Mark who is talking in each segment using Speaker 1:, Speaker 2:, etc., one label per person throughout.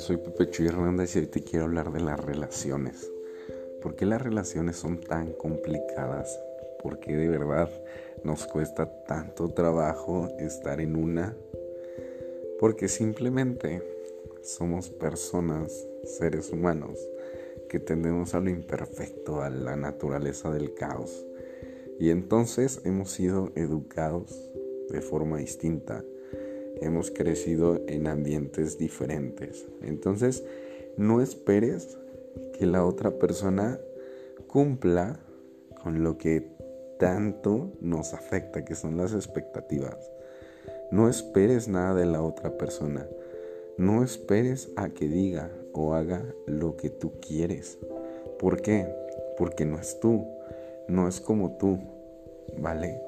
Speaker 1: soy Pepe Chuy Hernández y hoy te quiero hablar de las relaciones. ¿Por qué las relaciones son tan complicadas? ¿Por qué de verdad nos cuesta tanto trabajo estar en una? Porque simplemente somos personas, seres humanos, que tendemos a lo imperfecto, a la naturaleza del caos. Y entonces hemos sido educados de forma distinta hemos crecido en ambientes diferentes. Entonces, no esperes que la otra persona cumpla con lo que tanto nos afecta, que son las expectativas. No esperes nada de la otra persona. No esperes a que diga o haga lo que tú quieres. ¿Por qué? Porque no es tú, no es como tú, ¿vale?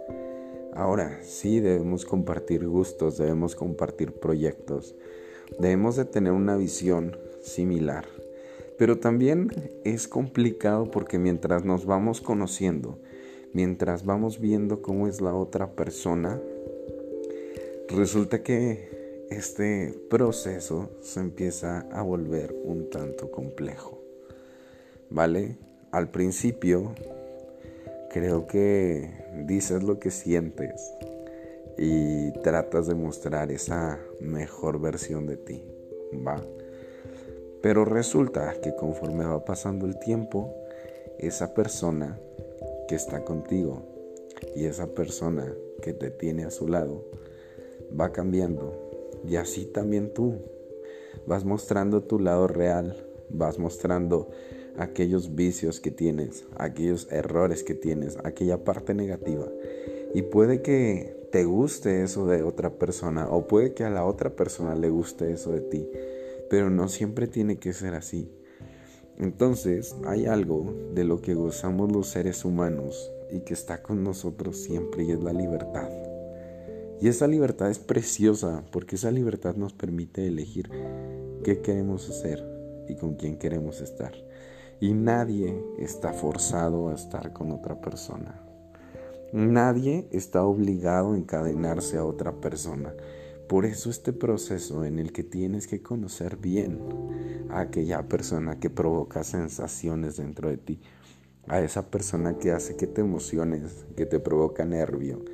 Speaker 1: Ahora, sí debemos compartir gustos, debemos compartir proyectos, debemos de tener una visión similar. Pero también es complicado porque mientras nos vamos conociendo, mientras vamos viendo cómo es la otra persona, resulta que este proceso se empieza a volver un tanto complejo. ¿Vale? Al principio creo que dices lo que sientes y tratas de mostrar esa mejor versión de ti, ¿va? Pero resulta que conforme va pasando el tiempo, esa persona que está contigo y esa persona que te tiene a su lado va cambiando. Y así también tú vas mostrando tu lado real, vas mostrando aquellos vicios que tienes, aquellos errores que tienes, aquella parte negativa. Y puede que te guste eso de otra persona o puede que a la otra persona le guste eso de ti, pero no siempre tiene que ser así. Entonces hay algo de lo que gozamos los seres humanos y que está con nosotros siempre y es la libertad. Y esa libertad es preciosa porque esa libertad nos permite elegir qué queremos hacer y con quién queremos estar. Y nadie está forzado a estar con otra persona. Nadie está obligado a encadenarse a otra persona. Por eso este proceso en el que tienes que conocer bien a aquella persona que provoca sensaciones dentro de ti, a esa persona que hace que te emociones, que te provoca nervio,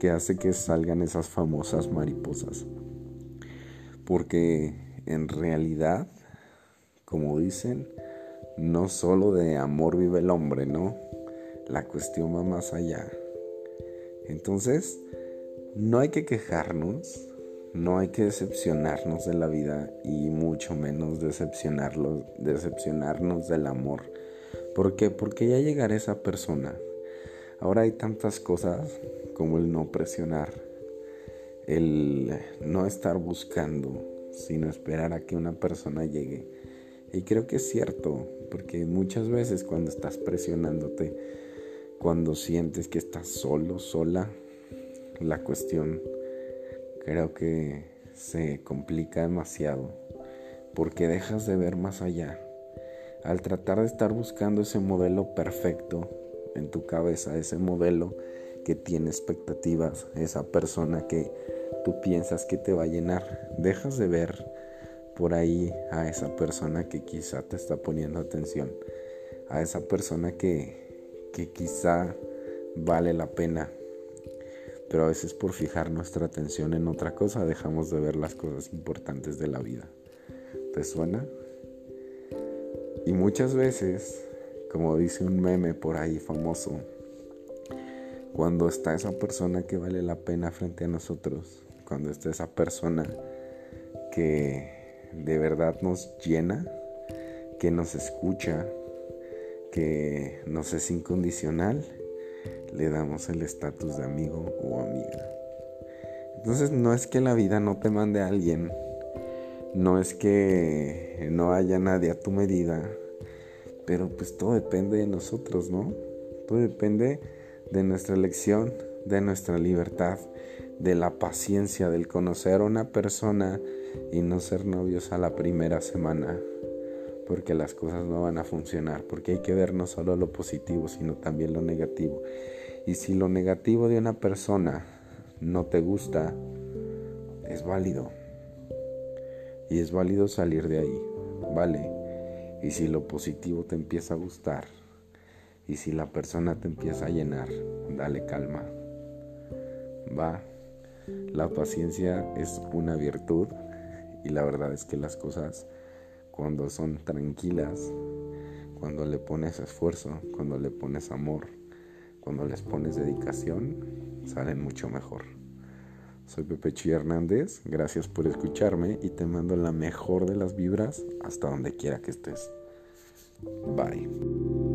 Speaker 1: que hace que salgan esas famosas mariposas. Porque en realidad, como dicen, no solo de amor vive el hombre, ¿no? La cuestión va más allá. Entonces, no hay que quejarnos, no hay que decepcionarnos de la vida y mucho menos decepcionarnos del amor. ¿Por qué? Porque ya llegará esa persona. Ahora hay tantas cosas como el no presionar, el no estar buscando, sino esperar a que una persona llegue. Y creo que es cierto, porque muchas veces cuando estás presionándote, cuando sientes que estás solo, sola, la cuestión creo que se complica demasiado, porque dejas de ver más allá. Al tratar de estar buscando ese modelo perfecto en tu cabeza, ese modelo que tiene expectativas, esa persona que tú piensas que te va a llenar, dejas de ver por ahí a esa persona que quizá te está poniendo atención, a esa persona que, que quizá vale la pena. Pero a veces por fijar nuestra atención en otra cosa dejamos de ver las cosas importantes de la vida. ¿Te suena? Y muchas veces, como dice un meme por ahí famoso, cuando está esa persona que vale la pena frente a nosotros, cuando está esa persona que de verdad nos llena, que nos escucha, que nos es incondicional, le damos el estatus de amigo o amiga. Entonces no es que la vida no te mande a alguien, no es que no haya nadie a tu medida, pero pues todo depende de nosotros, ¿no? Todo depende de nuestra elección, de nuestra libertad, de la paciencia, del conocer a una persona y no ser novios a la primera semana, porque las cosas no van a funcionar, porque hay que ver no solo lo positivo, sino también lo negativo. Y si lo negativo de una persona no te gusta, es válido. Y es válido salir de ahí, ¿vale? Y si lo positivo te empieza a gustar, y si la persona te empieza a llenar, dale calma. Va. La paciencia es una virtud y la verdad es que las cosas cuando son tranquilas, cuando le pones esfuerzo, cuando le pones amor, cuando les pones dedicación, salen mucho mejor. Soy Pepe Chi Hernández, gracias por escucharme y te mando la mejor de las vibras hasta donde quiera que estés. Bye.